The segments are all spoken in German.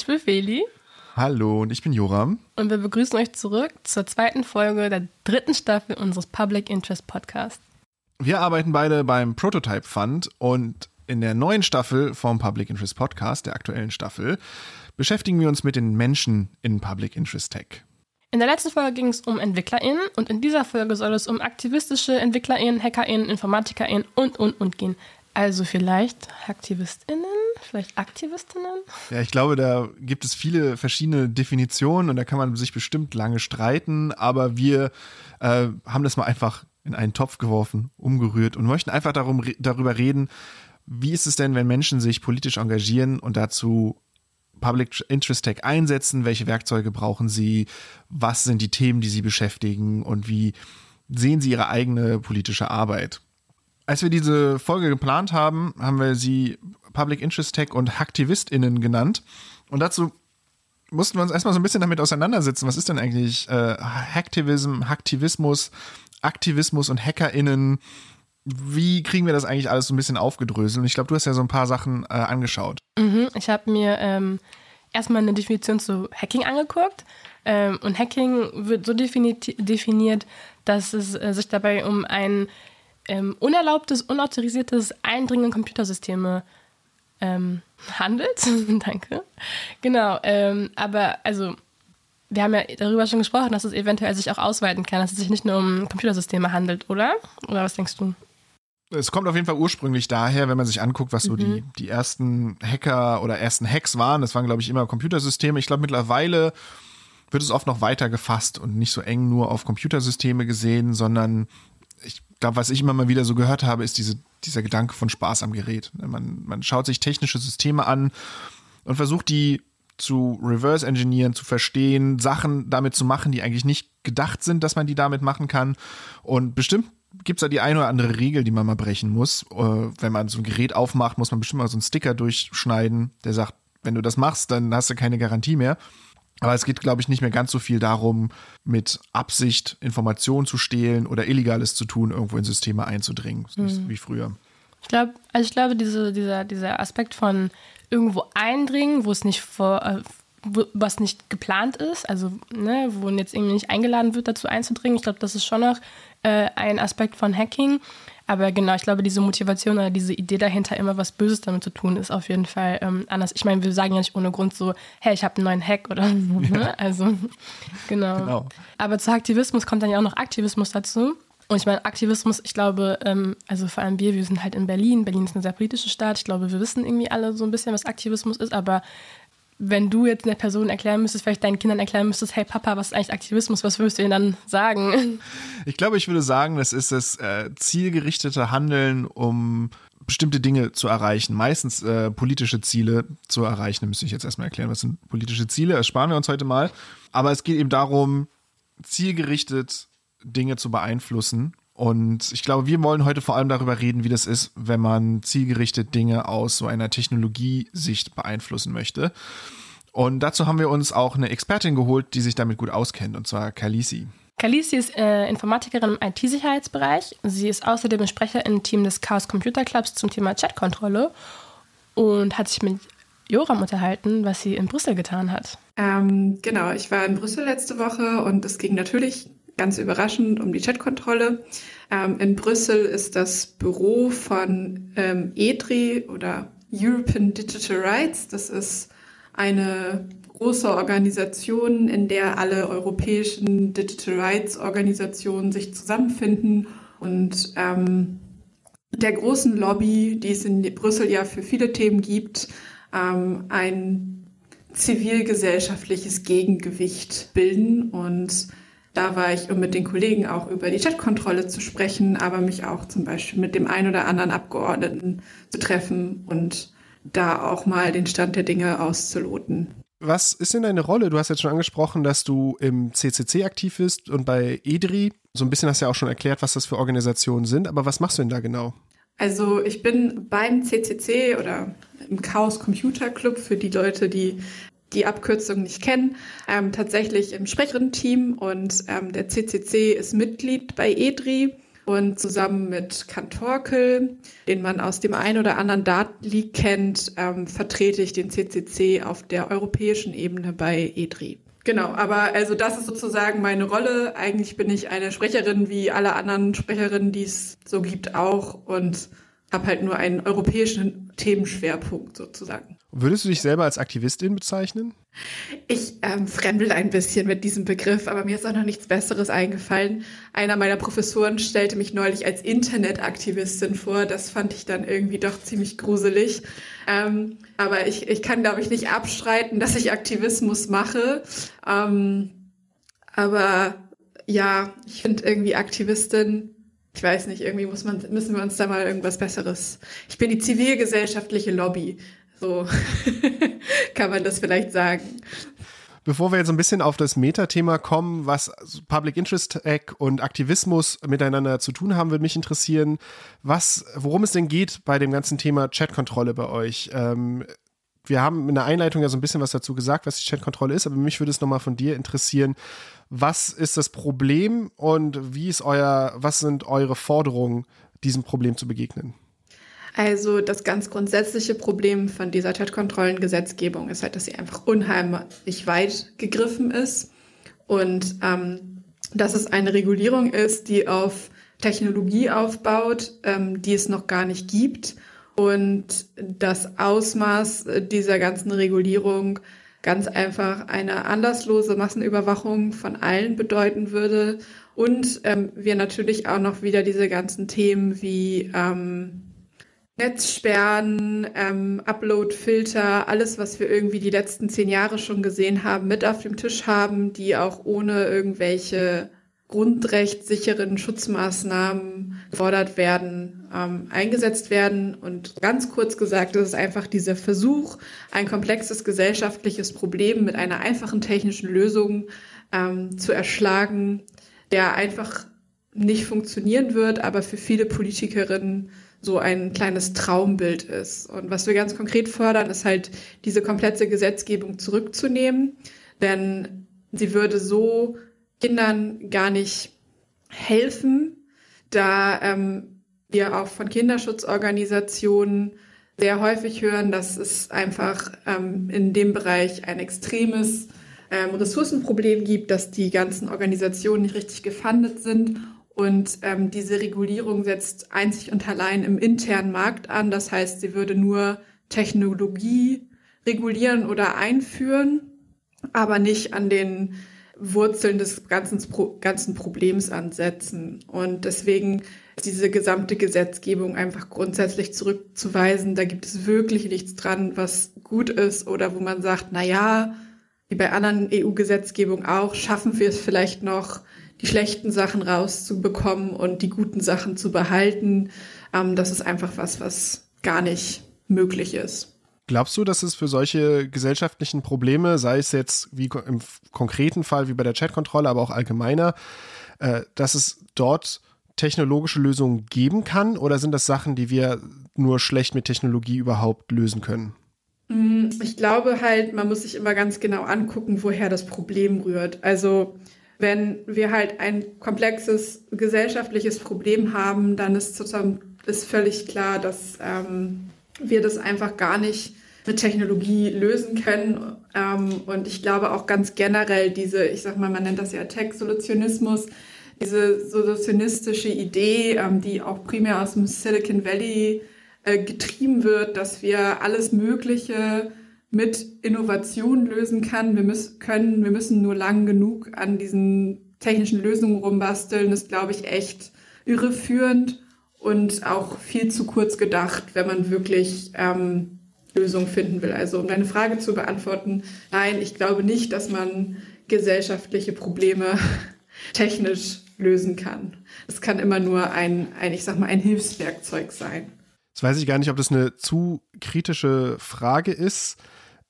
ich bin Feli. Hallo und ich bin Joram. Und wir begrüßen euch zurück zur zweiten Folge der dritten Staffel unseres Public Interest Podcasts. Wir arbeiten beide beim Prototype Fund und in der neuen Staffel vom Public Interest Podcast, der aktuellen Staffel, beschäftigen wir uns mit den Menschen in Public Interest Tech. In der letzten Folge ging es um EntwicklerInnen und in dieser Folge soll es um aktivistische EntwicklerInnen, HackerInnen, InformatikerInnen und, und, und gehen. Also vielleicht AktivistInnen, vielleicht Aktivistinnen? Ja, ich glaube, da gibt es viele verschiedene Definitionen und da kann man sich bestimmt lange streiten, aber wir äh, haben das mal einfach in einen Topf geworfen, umgerührt und möchten einfach darum, darüber reden, wie ist es denn, wenn Menschen sich politisch engagieren und dazu Public Interest Tech einsetzen, welche Werkzeuge brauchen sie, was sind die Themen, die sie beschäftigen und wie sehen sie ihre eigene politische Arbeit. Als wir diese Folge geplant haben, haben wir sie Public Interest Tech und HacktivistInnen genannt. Und dazu mussten wir uns erstmal so ein bisschen damit auseinandersetzen. Was ist denn eigentlich äh, Hacktivism, Hacktivismus, Aktivismus und HackerInnen? Wie kriegen wir das eigentlich alles so ein bisschen aufgedröselt? Und ich glaube, du hast ja so ein paar Sachen äh, angeschaut. Mhm, ich habe mir ähm, erstmal eine Definition zu Hacking angeguckt. Ähm, und Hacking wird so definiert, dass es äh, sich dabei um ein ähm, unerlaubtes, unautorisiertes Eindringen in Computersysteme ähm, handelt. Danke. Genau. Ähm, aber also wir haben ja darüber schon gesprochen, dass es eventuell sich auch ausweiten kann, dass es sich nicht nur um Computersysteme handelt, oder? Oder was denkst du? Es kommt auf jeden Fall ursprünglich daher, wenn man sich anguckt, was so die, mhm. die ersten Hacker oder ersten Hacks waren. Das waren, glaube ich, immer Computersysteme. Ich glaube, mittlerweile wird es oft noch weiter gefasst und nicht so eng nur auf Computersysteme gesehen, sondern glaube, was ich immer mal wieder so gehört habe, ist diese, dieser Gedanke von Spaß am Gerät. Man, man schaut sich technische Systeme an und versucht die zu reverse engineeren, zu verstehen, Sachen damit zu machen, die eigentlich nicht gedacht sind, dass man die damit machen kann. Und bestimmt gibt es da die eine oder andere Regel, die man mal brechen muss. Äh, wenn man so ein Gerät aufmacht, muss man bestimmt mal so einen Sticker durchschneiden, der sagt, wenn du das machst, dann hast du keine Garantie mehr. Aber es geht, glaube ich, nicht mehr ganz so viel darum, mit Absicht Informationen zu stehlen oder Illegales zu tun, irgendwo in Systeme einzudringen, mhm. wie früher. Ich glaube, also ich glaube, diese, dieser, dieser Aspekt von irgendwo eindringen, wo es nicht vor, äh, was nicht geplant ist, also ne, wo jetzt irgendwie nicht eingeladen wird, dazu einzudringen, ich glaube, das ist schon noch äh, ein Aspekt von Hacking. Aber genau, ich glaube, diese Motivation oder diese Idee dahinter, immer was Böses damit zu tun, ist auf jeden Fall ähm, anders. Ich meine, wir sagen ja nicht ohne Grund so, hey, ich habe einen neuen Hack oder so. Ne? Ja. Also, genau. genau. Aber zu Aktivismus kommt dann ja auch noch Aktivismus dazu. Und ich meine, Aktivismus, ich glaube, ähm, also vor allem wir, wir sind halt in Berlin. Berlin ist eine sehr politische Stadt. Ich glaube, wir wissen irgendwie alle so ein bisschen, was Aktivismus ist. Aber wenn du jetzt einer Person erklären müsstest, vielleicht deinen Kindern erklären müsstest, hey Papa, was ist eigentlich Aktivismus, was würdest du ihnen dann sagen? Ich glaube, ich würde sagen, das ist das äh, zielgerichtete Handeln, um bestimmte Dinge zu erreichen, meistens äh, politische Ziele zu erreichen. Da müsste ich jetzt erstmal erklären, was sind politische Ziele, das sparen wir uns heute mal. Aber es geht eben darum, zielgerichtet Dinge zu beeinflussen und ich glaube, wir wollen heute vor allem darüber reden, wie das ist, wenn man zielgerichtet Dinge aus so einer Technologiesicht beeinflussen möchte. Und dazu haben wir uns auch eine Expertin geholt, die sich damit gut auskennt, und zwar Kalisi. Kalisi ist äh, Informatikerin im IT-Sicherheitsbereich. Sie ist außerdem Sprecherin im Team des Chaos Computer Clubs zum Thema Chatkontrolle und hat sich mit Joram unterhalten, was sie in Brüssel getan hat. Ähm, genau, ich war in Brüssel letzte Woche und es ging natürlich ganz überraschend um die Chatkontrolle. Ähm, in Brüssel ist das Büro von ähm, EDRI oder European Digital Rights. Das ist eine große Organisation, in der alle europäischen Digital Rights Organisationen sich zusammenfinden und ähm, der großen Lobby, die es in Brüssel ja für viele Themen gibt, ähm, ein zivilgesellschaftliches Gegengewicht bilden und da war ich, um mit den Kollegen auch über die Chatkontrolle zu sprechen, aber mich auch zum Beispiel mit dem einen oder anderen Abgeordneten zu treffen und da auch mal den Stand der Dinge auszuloten. Was ist denn deine Rolle? Du hast jetzt schon angesprochen, dass du im CCC aktiv bist und bei EDRI. So ein bisschen hast du ja auch schon erklärt, was das für Organisationen sind, aber was machst du denn da genau? Also ich bin beim CCC oder im Chaos Computer Club für die Leute, die die Abkürzung nicht kennen, ähm, tatsächlich im Sprecherinnen-Team und ähm, der CCC ist Mitglied bei EDRI Und zusammen mit Kantorkel, den man aus dem ein oder anderen Datenleak kennt, ähm, vertrete ich den CCC auf der europäischen Ebene bei EDRI. Genau, aber also das ist sozusagen meine Rolle. Eigentlich bin ich eine Sprecherin wie alle anderen Sprecherinnen, die es so gibt, auch und habe halt nur einen europäischen Themenschwerpunkt sozusagen. Würdest du dich selber als Aktivistin bezeichnen? Ich ähm, fremdel ein bisschen mit diesem Begriff, aber mir ist auch noch nichts Besseres eingefallen. Einer meiner Professoren stellte mich neulich als Internetaktivistin vor. Das fand ich dann irgendwie doch ziemlich gruselig. Ähm, aber ich, ich kann, glaube ich, nicht abstreiten, dass ich Aktivismus mache. Ähm, aber ja, ich finde irgendwie Aktivistin ich weiß nicht, irgendwie muss man, müssen wir uns da mal irgendwas Besseres. Ich bin die zivilgesellschaftliche Lobby. So kann man das vielleicht sagen. Bevor wir jetzt ein bisschen auf das Metathema kommen, was Public Interest Act und Aktivismus miteinander zu tun haben, würde mich interessieren, was, worum es denn geht bei dem ganzen Thema Chatkontrolle bei euch. Ähm, wir haben in der Einleitung ja so ein bisschen was dazu gesagt, was die Chatkontrolle ist, aber mich würde es nochmal von dir interessieren. Was ist das Problem und wie ist euer, was sind eure Forderungen, diesem Problem zu begegnen? Also das ganz grundsätzliche Problem von dieser Chatkontrollengesetzgebung ist halt, dass sie einfach unheimlich weit gegriffen ist und ähm, dass es eine Regulierung ist, die auf Technologie aufbaut, ähm, die es noch gar nicht gibt und das Ausmaß dieser ganzen Regulierung ganz einfach eine anlasslose Massenüberwachung von allen bedeuten würde. Und ähm, wir natürlich auch noch wieder diese ganzen Themen wie ähm, Netzsperren, ähm, Upload-Filter, alles, was wir irgendwie die letzten zehn Jahre schon gesehen haben, mit auf dem Tisch haben, die auch ohne irgendwelche grundrechtssicheren Schutzmaßnahmen gefordert werden, ähm, eingesetzt werden. Und ganz kurz gesagt, das ist einfach dieser Versuch, ein komplexes gesellschaftliches Problem mit einer einfachen technischen Lösung ähm, zu erschlagen, der einfach nicht funktionieren wird, aber für viele Politikerinnen so ein kleines Traumbild ist. Und was wir ganz konkret fordern, ist halt diese komplette Gesetzgebung zurückzunehmen, denn sie würde so Kindern gar nicht helfen, da ähm, wir auch von Kinderschutzorganisationen sehr häufig hören, dass es einfach ähm, in dem Bereich ein extremes ähm, Ressourcenproblem gibt, dass die ganzen Organisationen nicht richtig gefundet sind und ähm, diese Regulierung setzt einzig und allein im internen Markt an. Das heißt, sie würde nur Technologie regulieren oder einführen, aber nicht an den Wurzeln des ganzen, ganzen Problems ansetzen. Und deswegen ist diese gesamte Gesetzgebung einfach grundsätzlich zurückzuweisen. Da gibt es wirklich nichts dran, was gut ist oder wo man sagt, na ja, wie bei anderen EU-Gesetzgebungen auch, schaffen wir es vielleicht noch, die schlechten Sachen rauszubekommen und die guten Sachen zu behalten. Ähm, das ist einfach was, was gar nicht möglich ist. Glaubst du, dass es für solche gesellschaftlichen Probleme, sei es jetzt wie im konkreten Fall wie bei der Chatkontrolle, aber auch allgemeiner, äh, dass es dort technologische Lösungen geben kann? Oder sind das Sachen, die wir nur schlecht mit Technologie überhaupt lösen können? Mm, ich glaube halt, man muss sich immer ganz genau angucken, woher das Problem rührt. Also wenn wir halt ein komplexes gesellschaftliches Problem haben, dann ist, ist völlig klar, dass ähm, wir das einfach gar nicht mit Technologie lösen können. Ähm, und ich glaube auch ganz generell diese, ich sag mal, man nennt das ja Tech-Solutionismus, diese solutionistische Idee, ähm, die auch primär aus dem Silicon Valley äh, getrieben wird, dass wir alles Mögliche mit Innovation lösen kann. Wir müssen, können, wir müssen nur lang genug an diesen technischen Lösungen rumbasteln, ist, glaube ich, echt irreführend und auch viel zu kurz gedacht, wenn man wirklich ähm, Lösungen finden will. Also um deine Frage zu beantworten, nein, ich glaube nicht, dass man gesellschaftliche Probleme technisch lösen kann. Es kann immer nur ein, ein, ich sag mal, ein Hilfswerkzeug sein. Jetzt weiß ich gar nicht, ob das eine zu kritische Frage ist.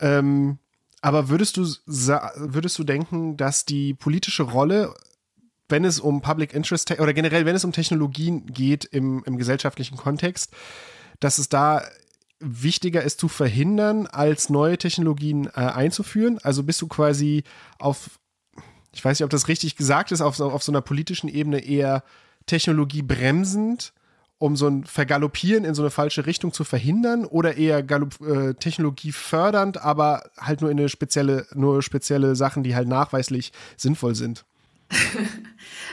Ähm, aber würdest du, würdest du denken, dass die politische Rolle, wenn es um Public Interest oder generell, wenn es um Technologien geht im, im gesellschaftlichen Kontext, dass es da wichtiger ist zu verhindern, als neue Technologien äh, einzuführen? Also bist du quasi auf, ich weiß nicht, ob das richtig gesagt ist, auf, auf so einer politischen Ebene eher Technologie bremsend, um so ein Vergaloppieren in so eine falsche Richtung zu verhindern oder eher Galopp, äh, Technologie fördernd, aber halt nur in eine spezielle, nur spezielle Sachen, die halt nachweislich sinnvoll sind?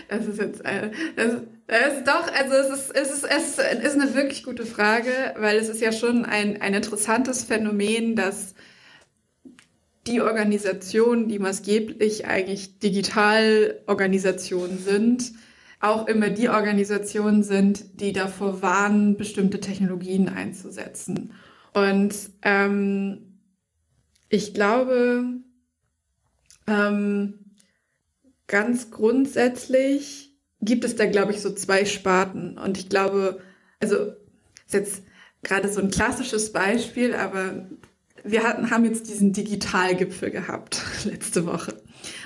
Das ist jetzt das, das ist doch, also es ist, es ist, es ist eine wirklich gute Frage, weil es ist ja schon ein, ein interessantes Phänomen, dass die Organisationen, die maßgeblich eigentlich Digitalorganisationen sind, auch immer die Organisationen sind, die davor warnen, bestimmte Technologien einzusetzen. Und ähm, ich glaube, ähm, ganz grundsätzlich gibt es da, glaube ich, so zwei Sparten. Und ich glaube, also ist jetzt gerade so ein klassisches Beispiel, aber wir hatten, haben jetzt diesen Digitalgipfel gehabt letzte Woche.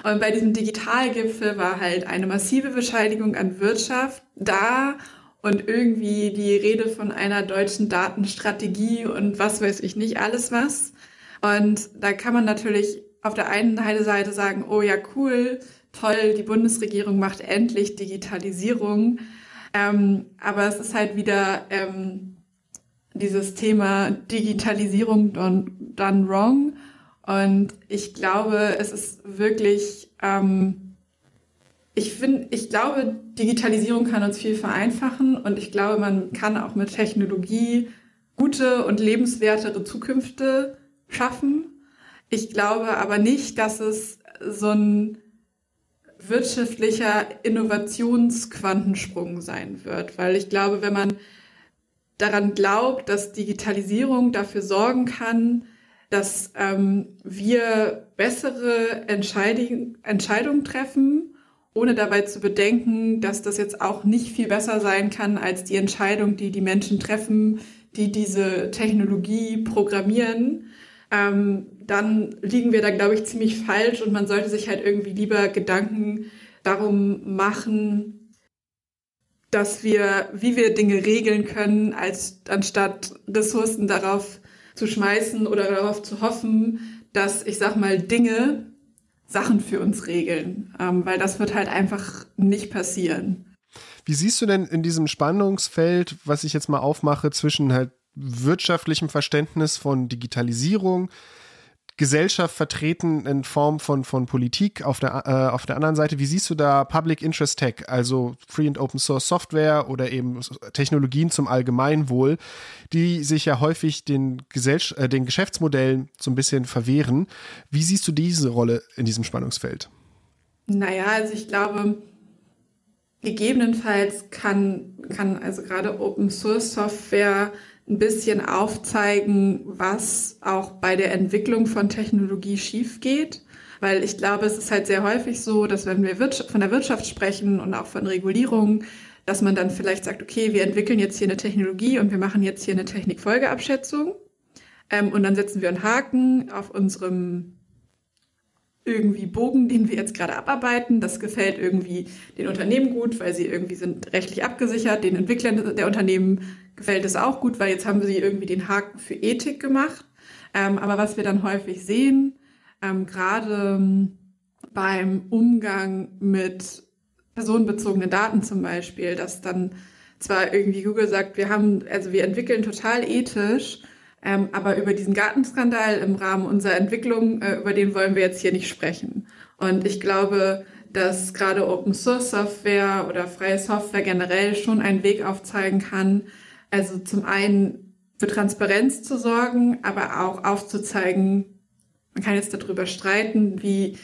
Und bei diesem Digitalgipfel war halt eine massive Bescheidigung an Wirtschaft da und irgendwie die Rede von einer deutschen Datenstrategie und was weiß ich nicht, alles was. Und da kann man natürlich auf der einen Seite sagen, oh ja, cool, toll, die Bundesregierung macht endlich Digitalisierung. Ähm, aber es ist halt wieder ähm, dieses Thema Digitalisierung done, done wrong. Und ich glaube, es ist wirklich, ähm, ich finde, ich glaube, Digitalisierung kann uns viel vereinfachen und ich glaube, man kann auch mit Technologie gute und lebenswertere Zukünfte schaffen. Ich glaube aber nicht, dass es so ein wirtschaftlicher Innovationsquantensprung sein wird, weil ich glaube, wenn man daran glaubt, dass Digitalisierung dafür sorgen kann, dass ähm, wir bessere Entscheidung, Entscheidungen treffen, ohne dabei zu bedenken, dass das jetzt auch nicht viel besser sein kann als die Entscheidung, die die Menschen treffen, die diese Technologie programmieren, ähm, dann liegen wir da, glaube ich, ziemlich falsch und man sollte sich halt irgendwie lieber Gedanken darum machen, dass wir, wie wir Dinge regeln können, als anstatt Ressourcen darauf zu schmeißen oder darauf zu hoffen, dass, ich sag mal, Dinge Sachen für uns regeln, ähm, weil das wird halt einfach nicht passieren. Wie siehst du denn in diesem Spannungsfeld, was ich jetzt mal aufmache, zwischen halt wirtschaftlichem Verständnis von Digitalisierung, Gesellschaft vertreten in Form von, von Politik auf der, äh, auf der anderen Seite. Wie siehst du da Public Interest Tech, also Free and Open Source Software oder eben Technologien zum Allgemeinwohl, die sich ja häufig den, Gesellsch äh, den Geschäftsmodellen so ein bisschen verwehren. Wie siehst du diese Rolle in diesem Spannungsfeld? Naja, also ich glaube, gegebenenfalls kann, kann also gerade Open Source Software ein bisschen aufzeigen, was auch bei der Entwicklung von Technologie schief geht. Weil ich glaube, es ist halt sehr häufig so, dass wenn wir von der Wirtschaft sprechen und auch von Regulierung, dass man dann vielleicht sagt, okay, wir entwickeln jetzt hier eine Technologie und wir machen jetzt hier eine Technikfolgeabschätzung. Ähm, und dann setzen wir einen Haken auf unserem irgendwie Bogen, den wir jetzt gerade abarbeiten. Das gefällt irgendwie den Unternehmen gut, weil sie irgendwie sind rechtlich abgesichert. Den Entwicklern der Unternehmen gefällt es auch gut, weil jetzt haben sie irgendwie den Haken für Ethik gemacht. Ähm, aber was wir dann häufig sehen, ähm, gerade ähm, beim Umgang mit personenbezogenen Daten zum Beispiel, dass dann zwar irgendwie Google sagt, wir haben, also wir entwickeln total ethisch, ähm, aber über diesen Gartenskandal im Rahmen unserer Entwicklung, äh, über den wollen wir jetzt hier nicht sprechen. Und ich glaube, dass gerade Open Source Software oder freie Software generell schon einen Weg aufzeigen kann, also zum einen für Transparenz zu sorgen, aber auch aufzuzeigen, man kann jetzt darüber streiten, wie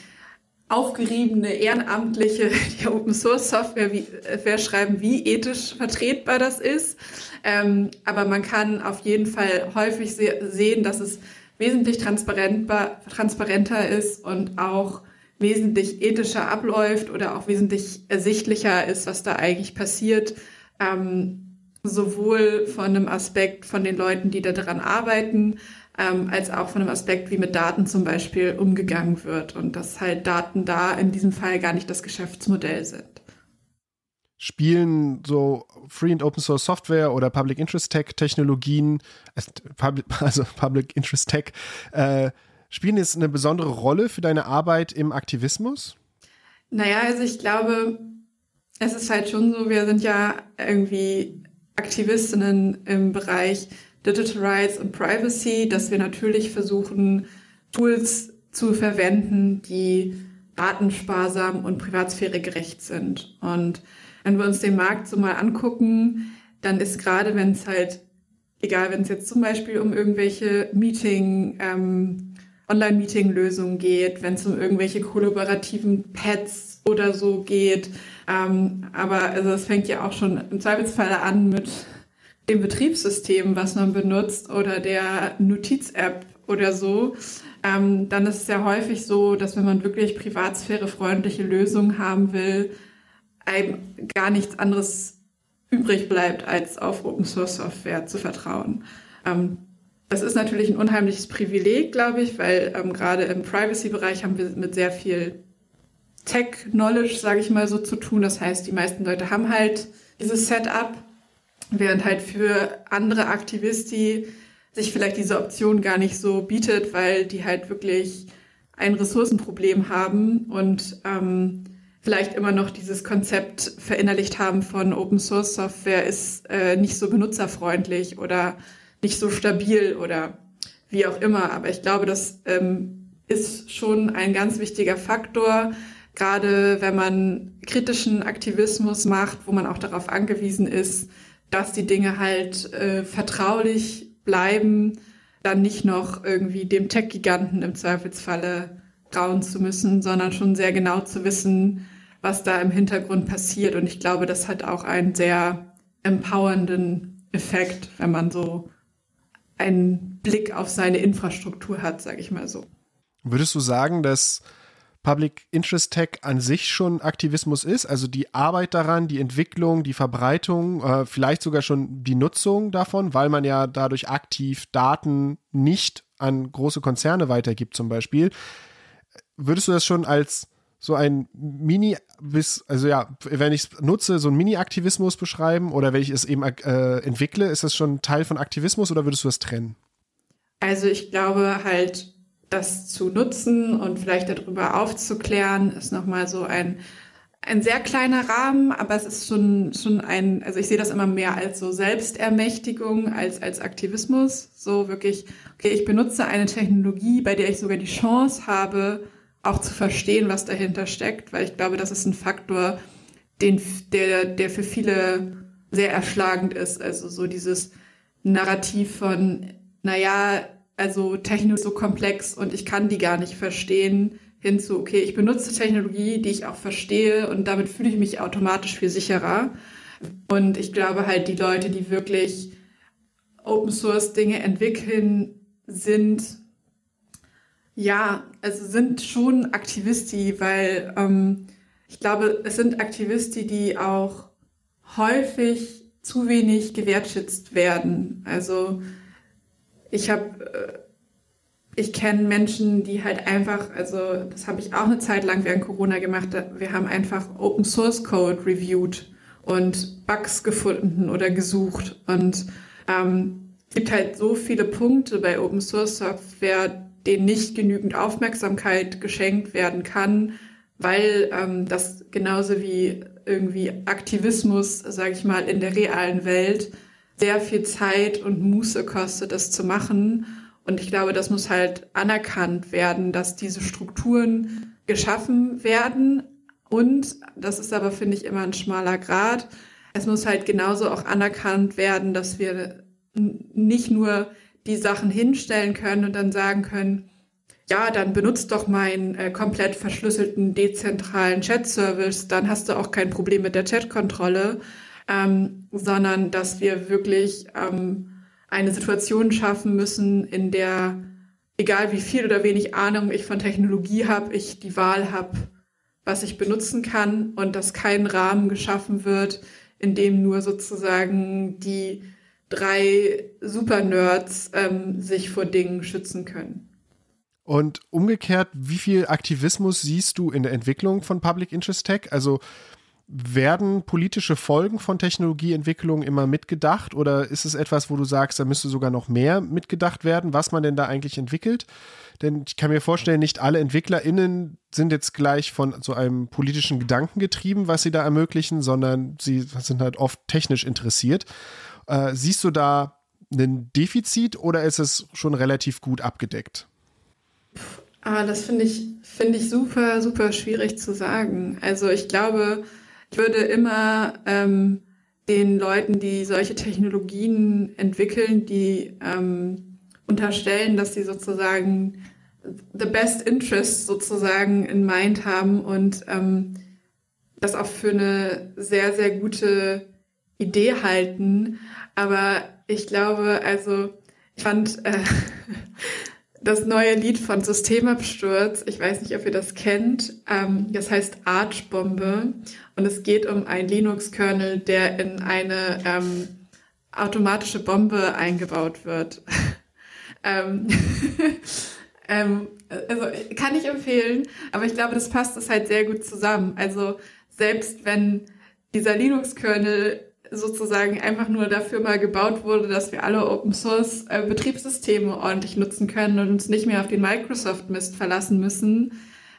aufgeriebene Ehrenamtliche, die Open Source Software wie, äh, schreiben, wie ethisch vertretbar das ist. Ähm, aber man kann auf jeden Fall häufig se sehen, dass es wesentlich transparenter ist und auch wesentlich ethischer abläuft oder auch wesentlich ersichtlicher ist, was da eigentlich passiert. Ähm, sowohl von einem Aspekt von den Leuten, die da daran arbeiten, ähm, als auch von einem Aspekt, wie mit Daten zum Beispiel umgegangen wird und dass halt Daten da in diesem Fall gar nicht das Geschäftsmodell sind. Spielen so Free and Open Source Software oder Public Interest Tech Technologien, also Public Interest Tech, äh, spielen jetzt eine besondere Rolle für deine Arbeit im Aktivismus? Naja, also ich glaube, es ist halt schon so, wir sind ja irgendwie Aktivistinnen im Bereich Digital Rights und Privacy, dass wir natürlich versuchen, Tools zu verwenden, die datensparsam und privatsphäregerecht sind. Und wenn wir uns den Markt so mal angucken, dann ist gerade, wenn es halt, egal, wenn es jetzt zum Beispiel um irgendwelche Meeting, ähm, Online-Meeting-Lösungen geht, wenn es um irgendwelche kollaborativen Pads oder so geht, ähm, aber also es fängt ja auch schon im Zweifelsfall an mit dem Betriebssystem, was man benutzt oder der Notiz-App oder so. Ähm, dann ist es ja häufig so, dass wenn man wirklich privatsphärefreundliche Lösungen haben will, einem gar nichts anderes übrig bleibt, als auf Open Source Software zu vertrauen. Ähm, das ist natürlich ein unheimliches Privileg, glaube ich, weil ähm, gerade im Privacy-Bereich haben wir mit sehr viel Tech-Knowledge, sage ich mal so, zu tun. Das heißt, die meisten Leute haben halt dieses Setup, während halt für andere Aktivisti sich vielleicht diese Option gar nicht so bietet, weil die halt wirklich ein Ressourcenproblem haben und ähm, vielleicht immer noch dieses Konzept verinnerlicht haben von Open Source Software ist äh, nicht so benutzerfreundlich oder nicht so stabil oder wie auch immer. Aber ich glaube, das ähm, ist schon ein ganz wichtiger Faktor, gerade wenn man kritischen Aktivismus macht, wo man auch darauf angewiesen ist, dass die Dinge halt äh, vertraulich bleiben, dann nicht noch irgendwie dem Tech-Giganten im Zweifelsfalle trauen zu müssen, sondern schon sehr genau zu wissen, was da im Hintergrund passiert. Und ich glaube, das hat auch einen sehr empowernden Effekt, wenn man so einen Blick auf seine Infrastruktur hat, sage ich mal so. Würdest du sagen, dass Public Interest Tech an sich schon Aktivismus ist, also die Arbeit daran, die Entwicklung, die Verbreitung, äh, vielleicht sogar schon die Nutzung davon, weil man ja dadurch aktiv Daten nicht an große Konzerne weitergibt zum Beispiel. Würdest du das schon als so ein Mini bis also ja, wenn ich es nutze, so ein Mini-Aktivismus beschreiben oder wenn ich es eben äh, entwickle, ist das schon Teil von Aktivismus oder würdest du das trennen? Also ich glaube halt das zu nutzen und vielleicht darüber aufzuklären, ist nochmal so ein, ein sehr kleiner Rahmen, aber es ist schon, schon ein, also ich sehe das immer mehr als so Selbstermächtigung, als, als Aktivismus. So wirklich, okay, ich benutze eine Technologie, bei der ich sogar die Chance habe, auch zu verstehen, was dahinter steckt, weil ich glaube, das ist ein Faktor, den, der, der für viele sehr erschlagend ist. Also so dieses Narrativ von, naja, also Technik so komplex und ich kann die gar nicht verstehen, hinzu, okay, ich benutze Technologie, die ich auch verstehe und damit fühle ich mich automatisch viel sicherer. Und ich glaube halt, die Leute, die wirklich Open Source Dinge entwickeln, sind ja, also sind schon Aktivisti, weil ähm, ich glaube, es sind Aktivisti, die auch häufig zu wenig gewertschätzt werden. Also ich habe, äh, ich kenne Menschen, die halt einfach, also das habe ich auch eine Zeit lang während Corona gemacht, wir haben einfach Open Source Code reviewed und Bugs gefunden oder gesucht und ähm, es gibt halt so viele Punkte bei Open Source Software, denen nicht genügend Aufmerksamkeit geschenkt werden kann, weil ähm, das genauso wie irgendwie Aktivismus, sage ich mal, in der realen Welt sehr viel Zeit und Muße kostet, das zu machen. Und ich glaube, das muss halt anerkannt werden, dass diese Strukturen geschaffen werden. Und das ist aber, finde ich, immer ein schmaler Grad. Es muss halt genauso auch anerkannt werden, dass wir nicht nur die Sachen hinstellen können und dann sagen können, ja, dann benutzt doch meinen äh, komplett verschlüsselten dezentralen Chat-Service, dann hast du auch kein Problem mit der Chat-Kontrolle, ähm, sondern dass wir wirklich ähm, eine Situation schaffen müssen, in der, egal wie viel oder wenig Ahnung ich von Technologie habe, ich die Wahl habe, was ich benutzen kann und dass kein Rahmen geschaffen wird, in dem nur sozusagen die drei Super-Nerds ähm, sich vor Dingen schützen können. Und umgekehrt, wie viel Aktivismus siehst du in der Entwicklung von Public Interest Tech? Also werden politische Folgen von Technologieentwicklung immer mitgedacht oder ist es etwas, wo du sagst, da müsste sogar noch mehr mitgedacht werden, was man denn da eigentlich entwickelt? Denn ich kann mir vorstellen, nicht alle EntwicklerInnen sind jetzt gleich von so einem politischen Gedanken getrieben, was sie da ermöglichen, sondern sie sind halt oft technisch interessiert. Äh, siehst du da ein Defizit oder ist es schon relativ gut abgedeckt? Ah, das finde ich, finde ich super, super schwierig zu sagen. Also ich glaube, ich würde immer ähm, den Leuten, die solche Technologien entwickeln, die ähm, unterstellen, dass sie sozusagen the best interest sozusagen in mind haben und ähm, das auch für eine sehr, sehr gute Idee halten. Aber ich glaube, also ich fand äh, das neue Lied von Systemabsturz, ich weiß nicht, ob ihr das kennt, ähm, das heißt Archbombe und es geht um einen Linux-Kernel, der in eine ähm, automatische Bombe eingebaut wird. ähm, ähm, also kann ich empfehlen, aber ich glaube, das passt es halt sehr gut zusammen. Also selbst wenn dieser Linux-Kernel sozusagen einfach nur dafür mal gebaut wurde, dass wir alle Open Source äh, Betriebssysteme ordentlich nutzen können und uns nicht mehr auf den Microsoft Mist verlassen müssen,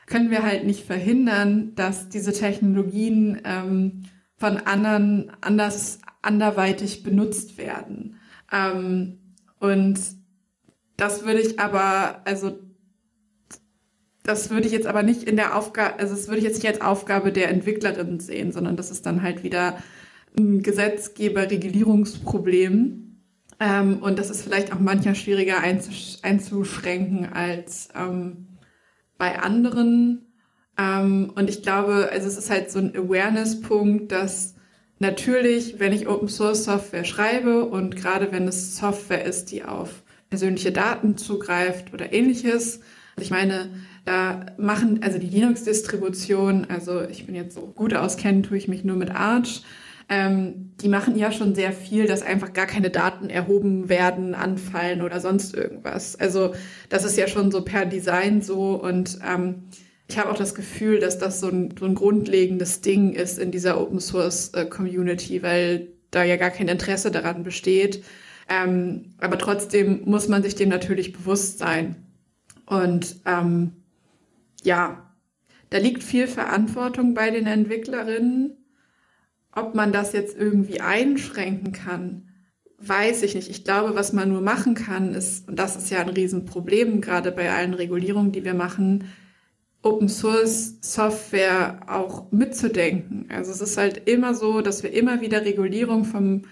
können wir halt nicht verhindern, dass diese Technologien ähm, von anderen anders anderweitig benutzt werden. Ähm, und das würde ich aber, also das würde ich jetzt aber nicht in der Aufgabe, also das würde ich jetzt nicht als Aufgabe der Entwicklerin sehen, sondern das ist dann halt wieder ein Gesetzgeber-Regulierungsproblem. Ähm, und das ist vielleicht auch manchmal schwieriger einzusch einzuschränken als ähm, bei anderen. Ähm, und ich glaube, also es ist halt so ein Awareness-Punkt, dass natürlich, wenn ich Open Source Software schreibe und gerade wenn es Software ist, die auf persönliche Daten zugreift oder ähnliches, also ich meine, da machen, also die Linux-Distribution, also ich bin jetzt so gut auskennen, tue ich mich nur mit Arch, ähm, die machen ja schon sehr viel, dass einfach gar keine Daten erhoben werden, anfallen oder sonst irgendwas. Also das ist ja schon so per Design so und ähm, ich habe auch das Gefühl, dass das so ein, so ein grundlegendes Ding ist in dieser Open Source äh, Community, weil da ja gar kein Interesse daran besteht. Ähm, aber trotzdem muss man sich dem natürlich bewusst sein. Und ähm, ja, da liegt viel Verantwortung bei den Entwicklerinnen. Ob man das jetzt irgendwie einschränken kann, weiß ich nicht. Ich glaube, was man nur machen kann, ist, und das ist ja ein Riesenproblem, gerade bei allen Regulierungen, die wir machen, Open Source Software auch mitzudenken. Also es ist halt immer so, dass wir immer wieder Regulierung vom,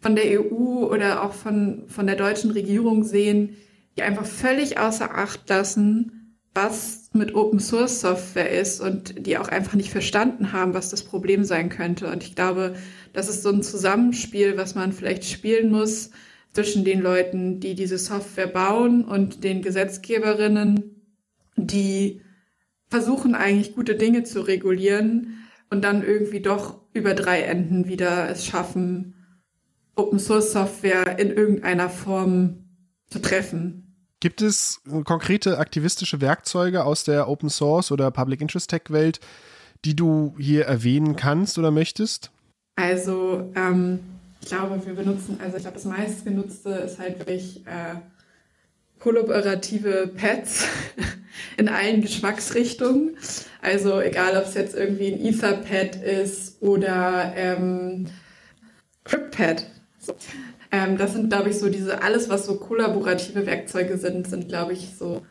von der EU oder auch von, von der deutschen Regierung sehen, die einfach völlig außer Acht lassen, was mit Open Source Software ist und die auch einfach nicht verstanden haben, was das Problem sein könnte. Und ich glaube, das ist so ein Zusammenspiel, was man vielleicht spielen muss zwischen den Leuten, die diese Software bauen und den Gesetzgeberinnen, die versuchen eigentlich gute Dinge zu regulieren und dann irgendwie doch über drei Enden wieder es schaffen, Open Source Software in irgendeiner Form zu treffen. Gibt es konkrete aktivistische Werkzeuge aus der Open Source oder Public Interest Tech Welt, die du hier erwähnen kannst oder möchtest? Also, ähm, ich glaube, wir benutzen, also ich glaube, das meistgenutzte ist halt wirklich äh, kollaborative Pads in allen Geschmacksrichtungen. Also egal, ob es jetzt irgendwie ein Etherpad ist oder ähm, CryptPad. So. Ähm, das sind, glaube ich, so diese, alles, was so kollaborative Werkzeuge sind, sind, glaube ich, so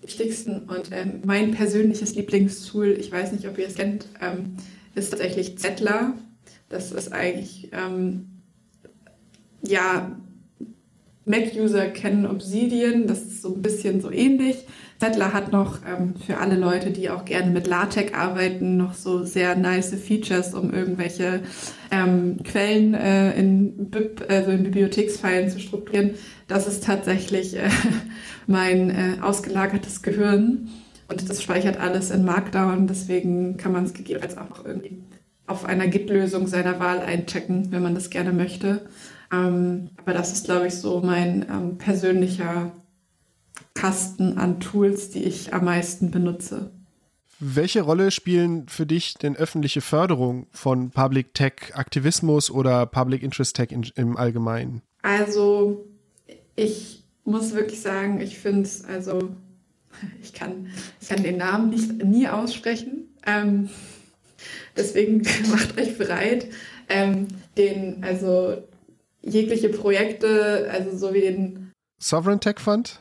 wichtigsten. Und ähm, mein persönliches Lieblingstool, ich weiß nicht, ob ihr es kennt, ähm, ist tatsächlich Zettler. Das ist eigentlich, ähm, ja, Mac-User kennen Obsidian, das ist so ein bisschen so ähnlich. Zettler hat noch ähm, für alle Leute, die auch gerne mit LaTeX arbeiten, noch so sehr nice Features, um irgendwelche ähm, Quellen äh, in, BIP, also in Bibliotheksfilen zu strukturieren. Das ist tatsächlich äh, mein äh, ausgelagertes Gehirn und das speichert alles in Markdown. Deswegen kann man es gegebenenfalls auch irgendwie auf einer Git-Lösung seiner Wahl einchecken, wenn man das gerne möchte. Ähm, aber das ist, glaube ich, so mein ähm, persönlicher Kasten an Tools, die ich am meisten benutze. Welche Rolle spielen für dich denn öffentliche Förderung von Public Tech Aktivismus oder Public Interest Tech in, im Allgemeinen? Also ich muss wirklich sagen, ich finde es, also ich kann, ich kann den Namen nicht nie aussprechen. Ähm, deswegen macht euch bereit, ähm, den, also jegliche Projekte, also so wie den Sovereign Tech Fund?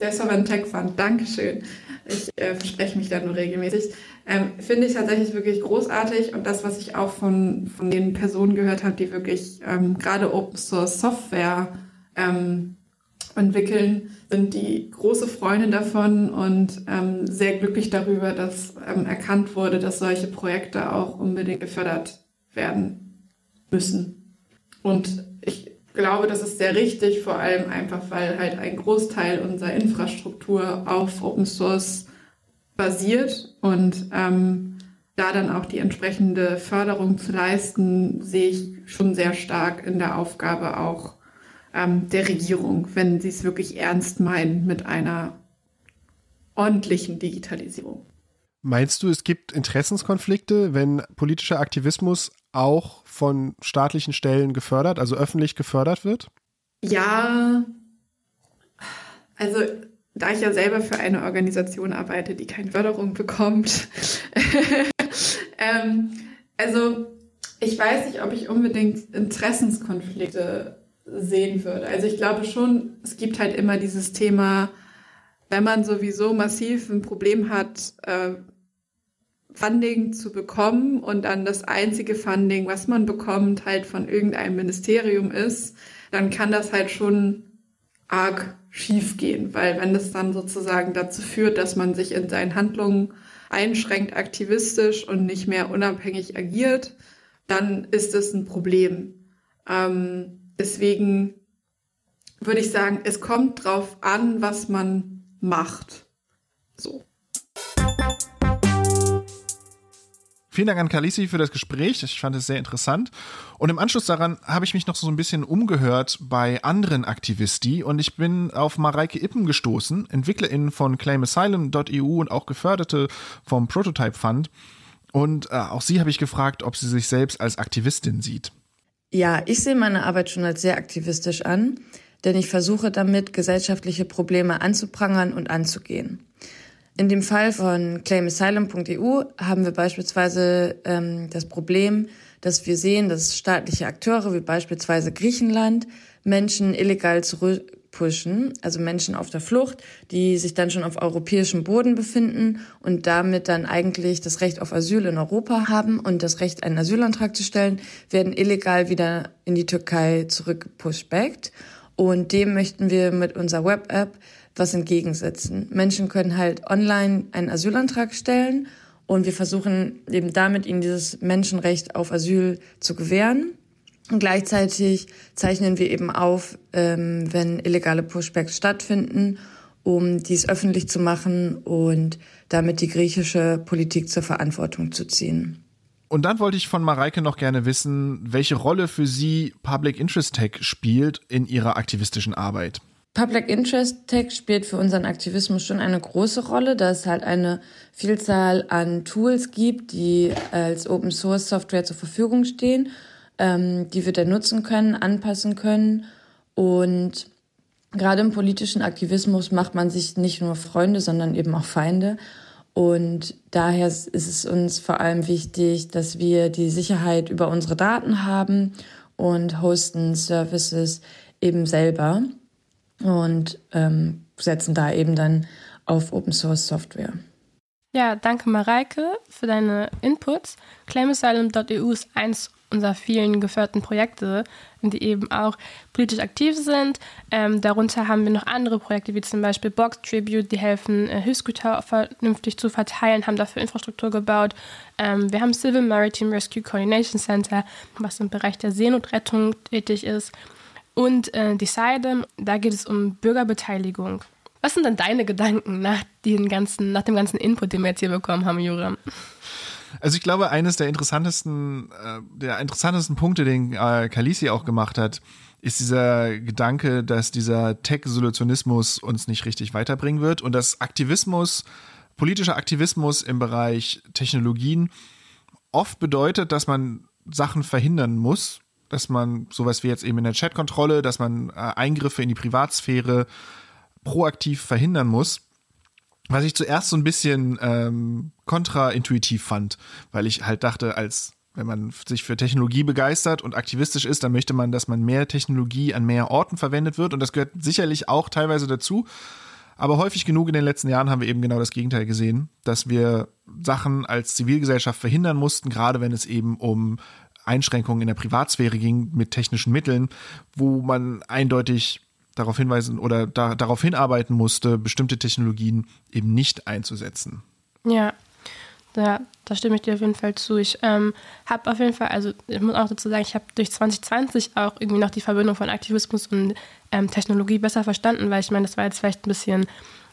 Der Sovereign Tech Fund, Dankeschön. Ich äh, verspreche mich da nur regelmäßig. Ähm, Finde ich tatsächlich wirklich großartig und das, was ich auch von, von den Personen gehört habe, die wirklich ähm, gerade Open Source Software ähm, entwickeln, sind die große Freunde davon und ähm, sehr glücklich darüber, dass ähm, erkannt wurde, dass solche Projekte auch unbedingt gefördert werden müssen. Und glaube, das ist sehr richtig, vor allem einfach, weil halt ein Großteil unserer Infrastruktur auf Open Source basiert und ähm, da dann auch die entsprechende Förderung zu leisten, sehe ich schon sehr stark in der Aufgabe auch ähm, der Regierung, wenn sie es wirklich ernst meinen mit einer ordentlichen Digitalisierung. Meinst du, es gibt Interessenskonflikte, wenn politischer Aktivismus auch von staatlichen Stellen gefördert, also öffentlich gefördert wird? Ja, also da ich ja selber für eine Organisation arbeite, die keine Förderung bekommt, ähm, also ich weiß nicht, ob ich unbedingt Interessenskonflikte sehen würde. Also ich glaube schon, es gibt halt immer dieses Thema, wenn man sowieso massiv ein Problem hat, äh, Funding zu bekommen und dann das einzige Funding, was man bekommt, halt von irgendeinem Ministerium ist, dann kann das halt schon arg schief gehen, weil wenn das dann sozusagen dazu führt, dass man sich in seinen Handlungen einschränkt aktivistisch und nicht mehr unabhängig agiert, dann ist es ein Problem. Ähm, deswegen würde ich sagen, es kommt drauf an, was man macht. So. Vielen Dank an Kalisi für das Gespräch. Ich fand es sehr interessant. Und im Anschluss daran habe ich mich noch so ein bisschen umgehört bei anderen Aktivisti und ich bin auf Mareike Ippen gestoßen, Entwicklerin von ClaimAsylum.eu und auch Geförderte vom Prototype Fund. Und äh, auch sie habe ich gefragt, ob sie sich selbst als Aktivistin sieht. Ja, ich sehe meine Arbeit schon als sehr aktivistisch an, denn ich versuche damit, gesellschaftliche Probleme anzuprangern und anzugehen. In dem Fall von claimasylum.eu haben wir beispielsweise ähm, das Problem, dass wir sehen, dass staatliche Akteure wie beispielsweise Griechenland Menschen illegal zurückpushen, also Menschen auf der Flucht, die sich dann schon auf europäischem Boden befinden und damit dann eigentlich das Recht auf Asyl in Europa haben und das Recht, einen Asylantrag zu stellen, werden illegal wieder in die Türkei zurückgepushbackt. Und dem möchten wir mit unserer Web-App was entgegensetzen. Menschen können halt online einen Asylantrag stellen und wir versuchen eben damit ihnen dieses Menschenrecht auf Asyl zu gewähren. Und gleichzeitig zeichnen wir eben auf, ähm, wenn illegale Pushbacks stattfinden, um dies öffentlich zu machen und damit die griechische Politik zur Verantwortung zu ziehen. Und dann wollte ich von Mareike noch gerne wissen, welche Rolle für sie Public Interest Tech spielt in ihrer aktivistischen Arbeit. Public Interest Tech spielt für unseren Aktivismus schon eine große Rolle, da es halt eine Vielzahl an Tools gibt, die als Open Source Software zur Verfügung stehen, ähm, die wir dann nutzen können, anpassen können. Und gerade im politischen Aktivismus macht man sich nicht nur Freunde, sondern eben auch Feinde. Und daher ist es uns vor allem wichtig, dass wir die Sicherheit über unsere Daten haben und hosten Services eben selber und ähm, setzen da eben dann auf Open Source Software. Ja, danke Mareike für deine Inputs. ClaimAsylum.eu ist eins unserer vielen geförderten Projekte, die eben auch politisch aktiv sind. Ähm, darunter haben wir noch andere Projekte, wie zum Beispiel Box Tribute, die helfen, äh, Hilfsgüter vernünftig zu verteilen, haben dafür Infrastruktur gebaut. Ähm, wir haben Civil Maritime Rescue Coordination Center, was im Bereich der Seenotrettung tätig ist. Und äh, Decide, da geht es um Bürgerbeteiligung. Was sind denn deine Gedanken nach, den ganzen, nach dem ganzen Input, den wir jetzt hier bekommen haben, Jura? Also ich glaube, eines der interessantesten, äh, der interessantesten Punkte, den äh, Kalisi auch gemacht hat, ist dieser Gedanke, dass dieser Tech-Solutionismus uns nicht richtig weiterbringen wird und dass Aktivismus politischer Aktivismus im Bereich Technologien oft bedeutet, dass man Sachen verhindern muss, dass man sowas wie jetzt eben in der Chatkontrolle, dass man äh, Eingriffe in die Privatsphäre proaktiv verhindern muss. Was ich zuerst so ein bisschen ähm, kontraintuitiv fand, weil ich halt dachte, als wenn man sich für Technologie begeistert und aktivistisch ist, dann möchte man, dass man mehr Technologie an mehr Orten verwendet wird. Und das gehört sicherlich auch teilweise dazu. Aber häufig genug in den letzten Jahren haben wir eben genau das Gegenteil gesehen, dass wir Sachen als Zivilgesellschaft verhindern mussten, gerade wenn es eben um Einschränkungen in der Privatsphäre ging mit technischen Mitteln, wo man eindeutig darauf hinweisen oder da, darauf hinarbeiten musste, bestimmte Technologien eben nicht einzusetzen. Ja, ja, da stimme ich dir auf jeden Fall zu. Ich ähm, habe auf jeden Fall, also ich muss auch dazu sagen, ich habe durch 2020 auch irgendwie noch die Verbindung von Aktivismus und ähm, Technologie besser verstanden, weil ich meine, das war jetzt vielleicht ein bisschen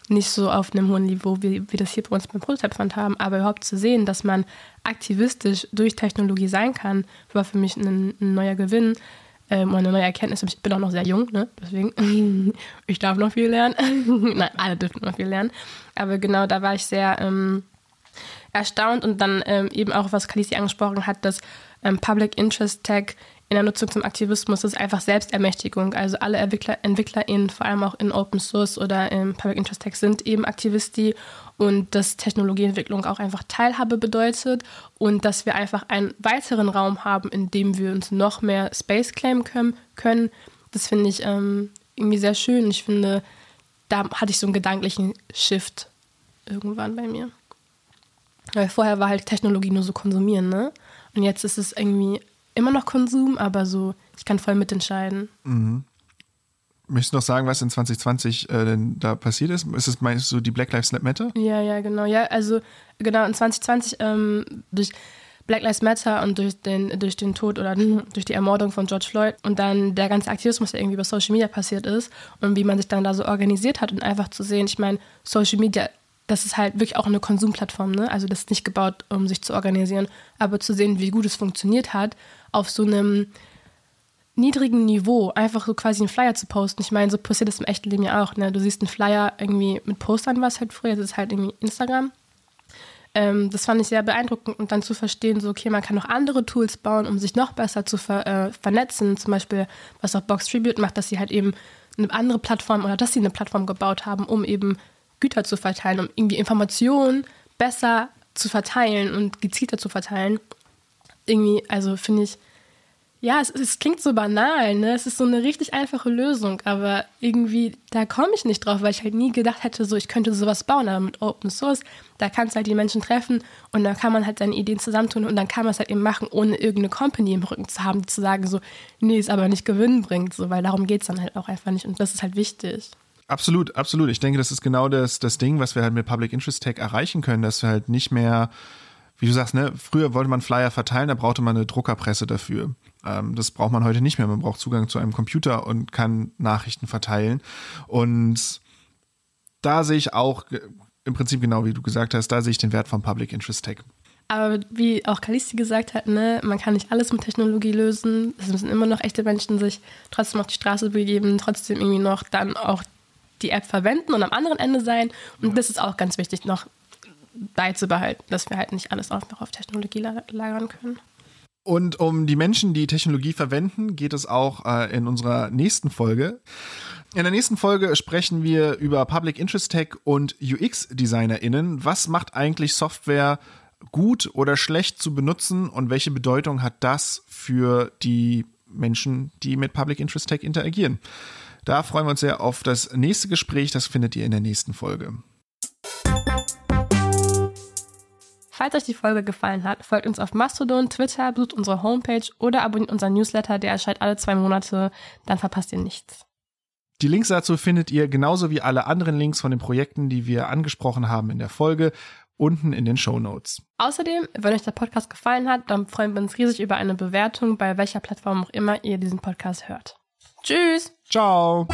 nicht so auf einem hohen Niveau, wie wir das hier bei uns beim Prototype Fund haben, aber überhaupt zu sehen, dass man aktivistisch durch Technologie sein kann, war für mich ein, ein neuer Gewinn ähm, eine neue Erkenntnis. Ich bin auch noch sehr jung, ne? deswegen ich darf noch viel lernen. Nein, alle dürfen noch viel lernen. Aber genau da war ich sehr ähm, erstaunt und dann ähm, eben auch, was Kalisi angesprochen hat, dass ähm, Public Interest Tech in der Nutzung zum Aktivismus ist einfach Selbstermächtigung. Also alle Entwickler, EntwicklerInnen, vor allem auch in Open Source oder im Public Interest Tech, sind eben Aktivisti und dass Technologieentwicklung auch einfach Teilhabe bedeutet und dass wir einfach einen weiteren Raum haben, in dem wir uns noch mehr Space claimen können. können. Das finde ich ähm, irgendwie sehr schön. Ich finde, da hatte ich so einen gedanklichen Shift irgendwann bei mir. Weil vorher war halt Technologie nur so konsumieren, ne? Und jetzt ist es irgendwie immer noch Konsum, aber so, ich kann voll mitentscheiden. Mhm. Möchtest du noch sagen, was in 2020 äh, denn da passiert ist? Ist es, meinst du, die Black Lives Matter? Ja, ja, genau. Ja, also genau, in 2020 ähm, durch Black Lives Matter und durch den, durch den Tod oder durch die Ermordung von George Floyd und dann der ganze Aktivismus, der irgendwie über Social Media passiert ist und wie man sich dann da so organisiert hat und einfach zu sehen, ich meine, Social Media das ist halt wirklich auch eine Konsumplattform, ne? Also das ist nicht gebaut, um sich zu organisieren, aber zu sehen, wie gut es funktioniert hat, auf so einem niedrigen Niveau einfach so quasi einen Flyer zu posten. Ich meine, so passiert das im echten Leben ja auch. Ne? Du siehst einen Flyer irgendwie mit Postern, was halt früher, das ist halt irgendwie Instagram. Ähm, das fand ich sehr beeindruckend und dann zu verstehen, so okay, man kann noch andere Tools bauen, um sich noch besser zu ver äh, vernetzen. Zum Beispiel, was auch Box Tribute macht, dass sie halt eben eine andere Plattform oder dass sie eine Plattform gebaut haben, um eben Güter zu verteilen, um irgendwie Informationen besser zu verteilen und gezielter zu verteilen. Irgendwie, also finde ich, ja, es, es, klingt so banal, ne? Es ist so eine richtig einfache Lösung, aber irgendwie, da komme ich nicht drauf, weil ich halt nie gedacht hätte, so ich könnte sowas bauen, aber mit Open Source, da kannst du halt die Menschen treffen und da kann man halt seine Ideen zusammentun und dann kann man es halt eben machen, ohne irgendeine Company im Rücken zu haben, die zu sagen, so, nee, ist aber nicht gewinnbringend, so, weil darum geht es dann halt auch einfach nicht und das ist halt wichtig. Absolut, absolut. Ich denke, das ist genau das, das Ding, was wir halt mit Public Interest Tech erreichen können, dass wir halt nicht mehr, wie du sagst, ne, früher wollte man Flyer verteilen, da brauchte man eine Druckerpresse dafür. Ähm, das braucht man heute nicht mehr. Man braucht Zugang zu einem Computer und kann Nachrichten verteilen. Und da sehe ich auch im Prinzip genau wie du gesagt hast, da sehe ich den Wert von Public Interest Tech. Aber wie auch Kalisti gesagt hat, ne, man kann nicht alles mit Technologie lösen. Es müssen immer noch echte Menschen sich trotzdem auf die Straße begeben, trotzdem irgendwie noch dann auch die App verwenden und am anderen Ende sein. Und das ist auch ganz wichtig, noch beizubehalten, dass wir halt nicht alles auch noch auf Technologie lagern können. Und um die Menschen, die Technologie verwenden, geht es auch äh, in unserer nächsten Folge. In der nächsten Folge sprechen wir über Public Interest Tech und UX-DesignerInnen. Was macht eigentlich Software gut oder schlecht zu benutzen und welche Bedeutung hat das für die Menschen, die mit Public Interest Tech interagieren? Da freuen wir uns sehr auf das nächste Gespräch. Das findet ihr in der nächsten Folge. Falls euch die Folge gefallen hat, folgt uns auf Mastodon, Twitter, besucht unsere Homepage oder abonniert unseren Newsletter, der erscheint alle zwei Monate. Dann verpasst ihr nichts. Die Links dazu findet ihr genauso wie alle anderen Links von den Projekten, die wir angesprochen haben in der Folge, unten in den Show Notes. Außerdem, wenn euch der Podcast gefallen hat, dann freuen wir uns riesig über eine Bewertung, bei welcher Plattform auch immer ihr diesen Podcast hört. Tschüss! Ciao.